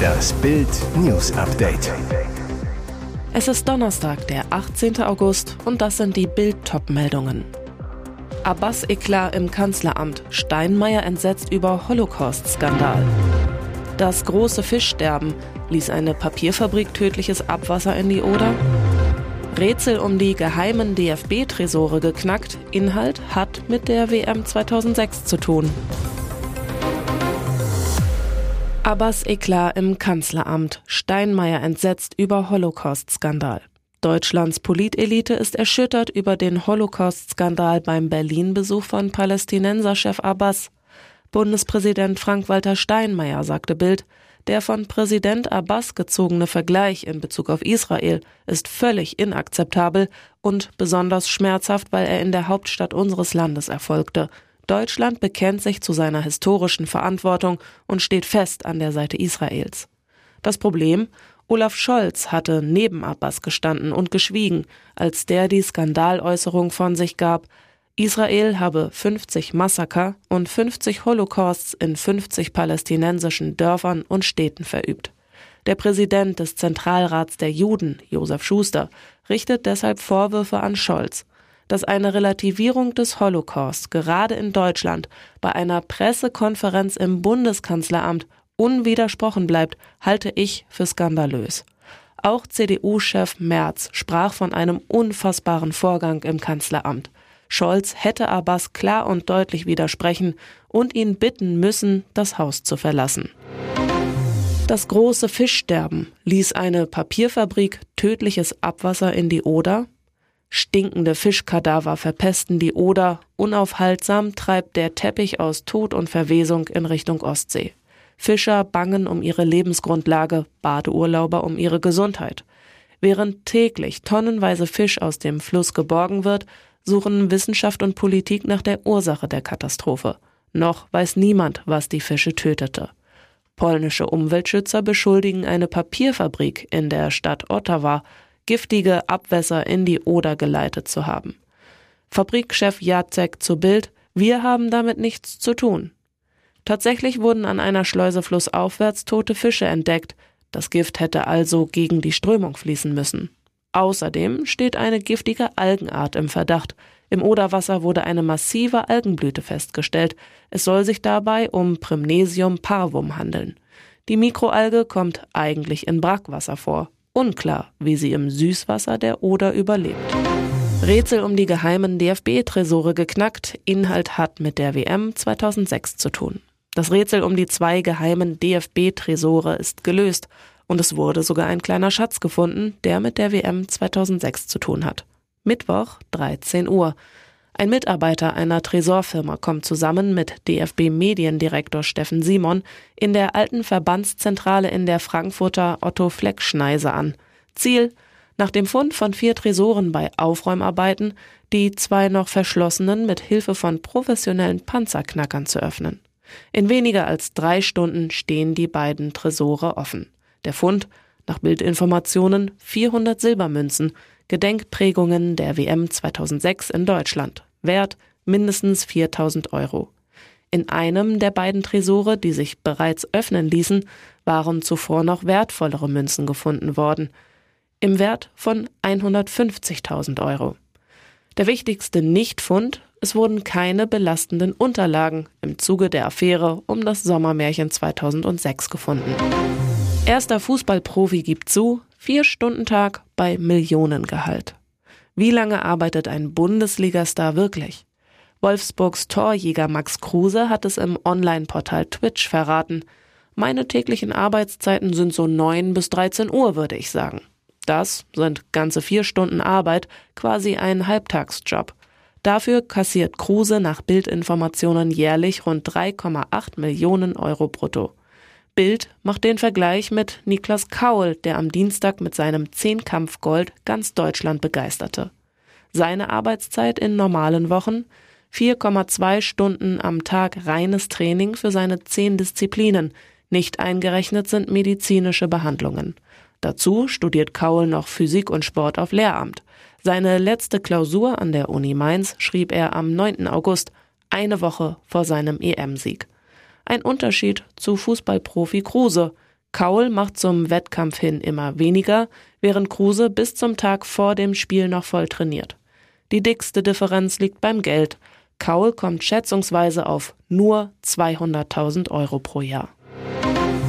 Das Bild News Update. Es ist Donnerstag, der 18. August und das sind die Bild meldungen Abbas Eklat im Kanzleramt. Steinmeier entsetzt über Holocaust-Skandal. Das große Fischsterben. Ließ eine Papierfabrik tödliches Abwasser in die Oder? Rätsel um die geheimen DFB-Tresore geknackt. Inhalt hat mit der WM 2006 zu tun. Abbas Eklat im Kanzleramt. Steinmeier entsetzt über Holocaust-Skandal. Deutschlands Politelite ist erschüttert über den Holocaust-Skandal beim Berlin-Besuch von Palästinenserchef Abbas. Bundespräsident Frank-Walter Steinmeier sagte Bild, der von Präsident Abbas gezogene Vergleich in Bezug auf Israel ist völlig inakzeptabel und besonders schmerzhaft, weil er in der Hauptstadt unseres Landes erfolgte. Deutschland bekennt sich zu seiner historischen Verantwortung und steht fest an der Seite Israels. Das Problem, Olaf Scholz hatte neben Abbas gestanden und geschwiegen, als der die Skandaläußerung von sich gab, Israel habe 50 Massaker und 50 Holocausts in 50 palästinensischen Dörfern und Städten verübt. Der Präsident des Zentralrats der Juden, Josef Schuster, richtet deshalb Vorwürfe an Scholz, dass eine Relativierung des Holocaust gerade in Deutschland bei einer Pressekonferenz im Bundeskanzleramt unwidersprochen bleibt, halte ich für skandalös. Auch CDU-Chef Merz sprach von einem unfassbaren Vorgang im Kanzleramt. Scholz hätte Abbas klar und deutlich widersprechen und ihn bitten müssen, das Haus zu verlassen. Das große Fischsterben ließ eine Papierfabrik tödliches Abwasser in die Oder. Stinkende Fischkadaver verpesten die Oder. Unaufhaltsam treibt der Teppich aus Tod und Verwesung in Richtung Ostsee. Fischer bangen um ihre Lebensgrundlage, Badeurlauber um ihre Gesundheit. Während täglich tonnenweise Fisch aus dem Fluss geborgen wird, suchen Wissenschaft und Politik nach der Ursache der Katastrophe. Noch weiß niemand, was die Fische tötete. Polnische Umweltschützer beschuldigen eine Papierfabrik in der Stadt Ottawa, giftige Abwässer in die Oder geleitet zu haben. Fabrikchef Jacek zu Bild, wir haben damit nichts zu tun. Tatsächlich wurden an einer Schleuse flussaufwärts tote Fische entdeckt. Das Gift hätte also gegen die Strömung fließen müssen. Außerdem steht eine giftige Algenart im Verdacht. Im Oderwasser wurde eine massive Algenblüte festgestellt. Es soll sich dabei um Primnesium parvum handeln. Die Mikroalge kommt eigentlich in Brackwasser vor. Unklar, wie sie im Süßwasser der Oder überlebt. Rätsel um die geheimen DFB-Tresore geknackt. Inhalt hat mit der WM 2006 zu tun. Das Rätsel um die zwei geheimen DFB-Tresore ist gelöst und es wurde sogar ein kleiner Schatz gefunden, der mit der WM 2006 zu tun hat. Mittwoch, 13 Uhr. Ein Mitarbeiter einer Tresorfirma kommt zusammen mit DFB-Mediendirektor Steffen Simon in der alten Verbandszentrale in der Frankfurter Otto-Fleck-Schneise an. Ziel, nach dem Fund von vier Tresoren bei Aufräumarbeiten, die zwei noch verschlossenen mit Hilfe von professionellen Panzerknackern zu öffnen. In weniger als drei Stunden stehen die beiden Tresore offen. Der Fund, nach Bildinformationen, 400 Silbermünzen, Gedenkprägungen der WM 2006 in Deutschland, Wert mindestens 4000 Euro. In einem der beiden Tresore, die sich bereits öffnen ließen, waren zuvor noch wertvollere Münzen gefunden worden, im Wert von 150.000 Euro. Der wichtigste Nichtfund es wurden keine belastenden Unterlagen im Zuge der Affäre um das Sommermärchen 2006 gefunden. Erster Fußballprofi gibt zu, vier Stunden Tag bei Millionengehalt. Wie lange arbeitet ein Bundesligastar wirklich? Wolfsburgs Torjäger Max Kruse hat es im Online-Portal Twitch verraten. Meine täglichen Arbeitszeiten sind so 9 bis 13 Uhr, würde ich sagen. Das sind ganze vier Stunden Arbeit, quasi ein Halbtagsjob. Dafür kassiert Kruse nach Bildinformationen jährlich rund 3,8 Millionen Euro brutto. Bild macht den Vergleich mit Niklas Kaul, der am Dienstag mit seinem Zehnkampfgold ganz Deutschland begeisterte. Seine Arbeitszeit in normalen Wochen 4,2 Stunden am Tag reines Training für seine zehn Disziplinen, nicht eingerechnet sind medizinische Behandlungen. Dazu studiert Kaul noch Physik und Sport auf Lehramt. Seine letzte Klausur an der Uni Mainz schrieb er am 9. August, eine Woche vor seinem EM-Sieg. Ein Unterschied zu Fußballprofi Kruse. Kaul macht zum Wettkampf hin immer weniger, während Kruse bis zum Tag vor dem Spiel noch voll trainiert. Die dickste Differenz liegt beim Geld. Kaul kommt schätzungsweise auf nur 200.000 Euro pro Jahr.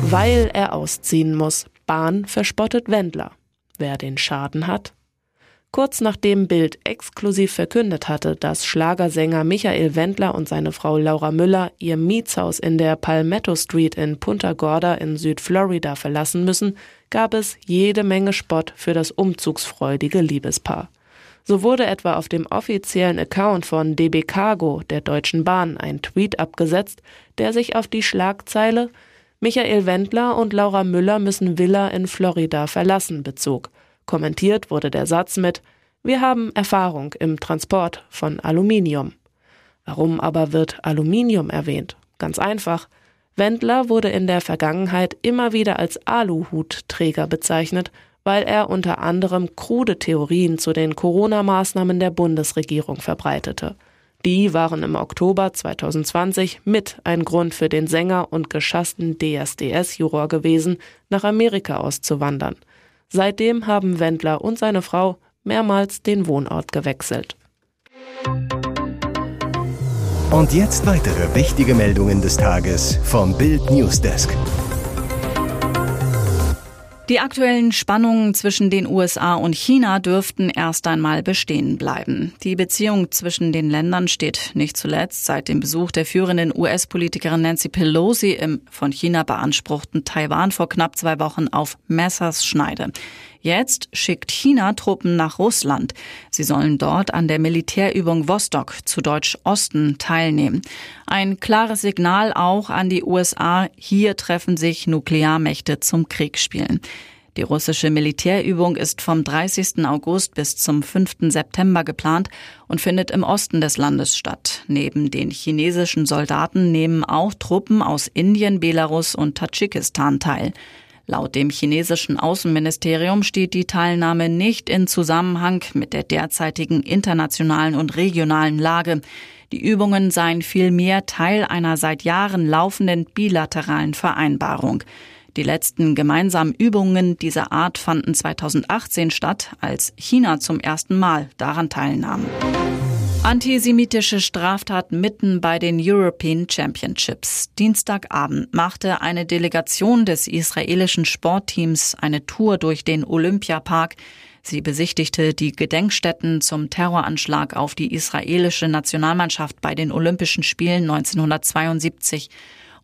Weil er ausziehen muss. Bahn verspottet Wendler. Wer den Schaden hat? Kurz nachdem Bild exklusiv verkündet hatte, dass Schlagersänger Michael Wendler und seine Frau Laura Müller ihr Mietshaus in der Palmetto Street in Punta Gorda in Südflorida verlassen müssen, gab es jede Menge Spott für das umzugsfreudige Liebespaar. So wurde etwa auf dem offiziellen Account von DB Cargo der Deutschen Bahn ein Tweet abgesetzt, der sich auf die Schlagzeile Michael Wendler und Laura Müller müssen Villa in Florida verlassen bezog. Kommentiert wurde der Satz mit Wir haben Erfahrung im Transport von Aluminium. Warum aber wird Aluminium erwähnt? Ganz einfach. Wendler wurde in der Vergangenheit immer wieder als Aluhutträger bezeichnet, weil er unter anderem krude Theorien zu den Corona-Maßnahmen der Bundesregierung verbreitete. Die waren im Oktober 2020 mit ein Grund für den Sänger und geschassten DSDS-Juror gewesen, nach Amerika auszuwandern. Seitdem haben Wendler und seine Frau mehrmals den Wohnort gewechselt. Und jetzt weitere wichtige Meldungen des Tages vom Bild Newsdesk. Die aktuellen Spannungen zwischen den USA und China dürften erst einmal bestehen bleiben. Die Beziehung zwischen den Ländern steht nicht zuletzt seit dem Besuch der führenden US-Politikerin Nancy Pelosi im von China beanspruchten Taiwan vor knapp zwei Wochen auf Messerschneide. Jetzt schickt China Truppen nach Russland. Sie sollen dort an der Militärübung Vostok zu Deutsch Osten teilnehmen. Ein klares Signal auch an die USA, hier treffen sich Nuklearmächte zum Kriegsspielen. Die russische Militärübung ist vom 30. August bis zum 5. September geplant und findet im Osten des Landes statt. Neben den chinesischen Soldaten nehmen auch Truppen aus Indien, Belarus und Tadschikistan teil. Laut dem chinesischen Außenministerium steht die Teilnahme nicht in Zusammenhang mit der derzeitigen internationalen und regionalen Lage. Die Übungen seien vielmehr Teil einer seit Jahren laufenden bilateralen Vereinbarung. Die letzten gemeinsamen Übungen dieser Art fanden 2018 statt, als China zum ersten Mal daran teilnahm. Antisemitische Straftaten mitten bei den European Championships. Dienstagabend machte eine Delegation des israelischen Sportteams eine Tour durch den Olympiapark. Sie besichtigte die Gedenkstätten zum Terroranschlag auf die israelische Nationalmannschaft bei den Olympischen Spielen 1972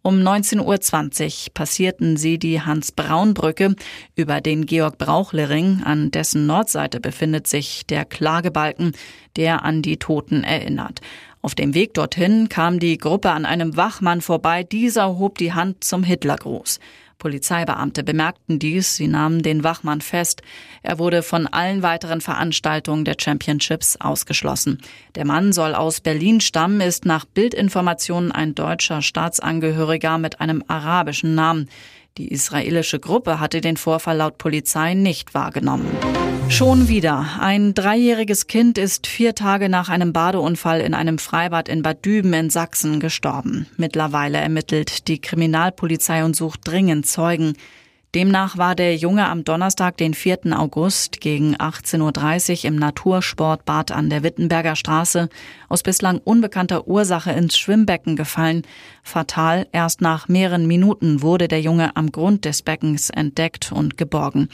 um 19.20 Uhr passierten sie die Hans-Braun-Brücke über den Georg-Brauchle-Ring. An dessen Nordseite befindet sich der Klagebalken, der an die Toten erinnert. Auf dem Weg dorthin kam die Gruppe an einem Wachmann vorbei. Dieser hob die Hand zum Hitlergruß. Polizeibeamte bemerkten dies, sie nahmen den Wachmann fest. Er wurde von allen weiteren Veranstaltungen der Championships ausgeschlossen. Der Mann soll aus Berlin stammen, ist nach Bildinformationen ein deutscher Staatsangehöriger mit einem arabischen Namen. Die israelische Gruppe hatte den Vorfall laut Polizei nicht wahrgenommen. Schon wieder. Ein dreijähriges Kind ist vier Tage nach einem Badeunfall in einem Freibad in Bad Düben in Sachsen gestorben. Mittlerweile ermittelt die Kriminalpolizei und sucht dringend Zeugen. Demnach war der Junge am Donnerstag, den 4. August gegen 18.30 Uhr im Natursportbad an der Wittenberger Straße aus bislang unbekannter Ursache ins Schwimmbecken gefallen. Fatal, erst nach mehreren Minuten wurde der Junge am Grund des Beckens entdeckt und geborgen.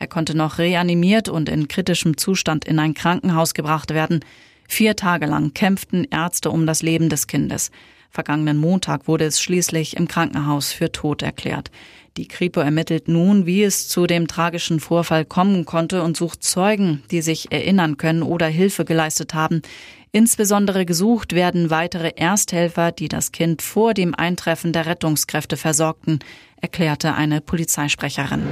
Er konnte noch reanimiert und in kritischem Zustand in ein Krankenhaus gebracht werden. Vier Tage lang kämpften Ärzte um das Leben des Kindes. Vergangenen Montag wurde es schließlich im Krankenhaus für tot erklärt. Die Kripo ermittelt nun, wie es zu dem tragischen Vorfall kommen konnte und sucht Zeugen, die sich erinnern können oder Hilfe geleistet haben. Insbesondere gesucht werden weitere Ersthelfer, die das Kind vor dem Eintreffen der Rettungskräfte versorgten, erklärte eine Polizeisprecherin.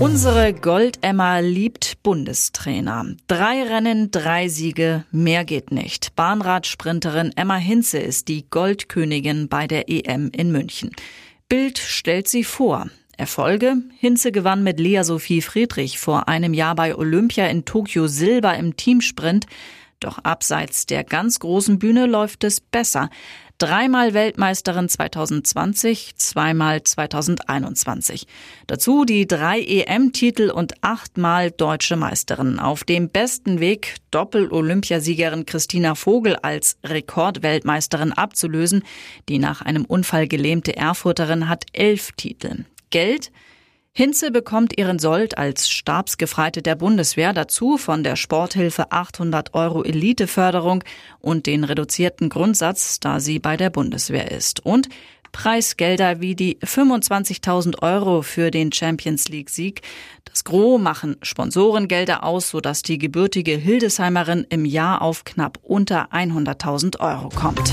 Unsere Goldemma liebt Bundestrainer. Drei Rennen, drei Siege, mehr geht nicht. Bahnradsprinterin Emma Hinze ist die Goldkönigin bei der EM in München. Bild stellt sie vor. Erfolge? Hinze gewann mit Lea Sophie Friedrich vor einem Jahr bei Olympia in Tokio Silber im Teamsprint. Doch abseits der ganz großen Bühne läuft es besser. Dreimal Weltmeisterin 2020, zweimal 2021. Dazu die drei EM-Titel und achtmal deutsche Meisterin. Auf dem besten Weg, Doppel-Olympiasiegerin Christina Vogel als Rekordweltmeisterin abzulösen. Die nach einem Unfall gelähmte Erfurterin hat elf Titel. Geld Hinze bekommt ihren Sold als Stabsgefreite der Bundeswehr dazu von der Sporthilfe 800 Euro Eliteförderung und den reduzierten Grundsatz, da sie bei der Bundeswehr ist. Und Preisgelder wie die 25.000 Euro für den Champions League Sieg. Das Gros machen Sponsorengelder aus, sodass die gebürtige Hildesheimerin im Jahr auf knapp unter 100.000 Euro kommt.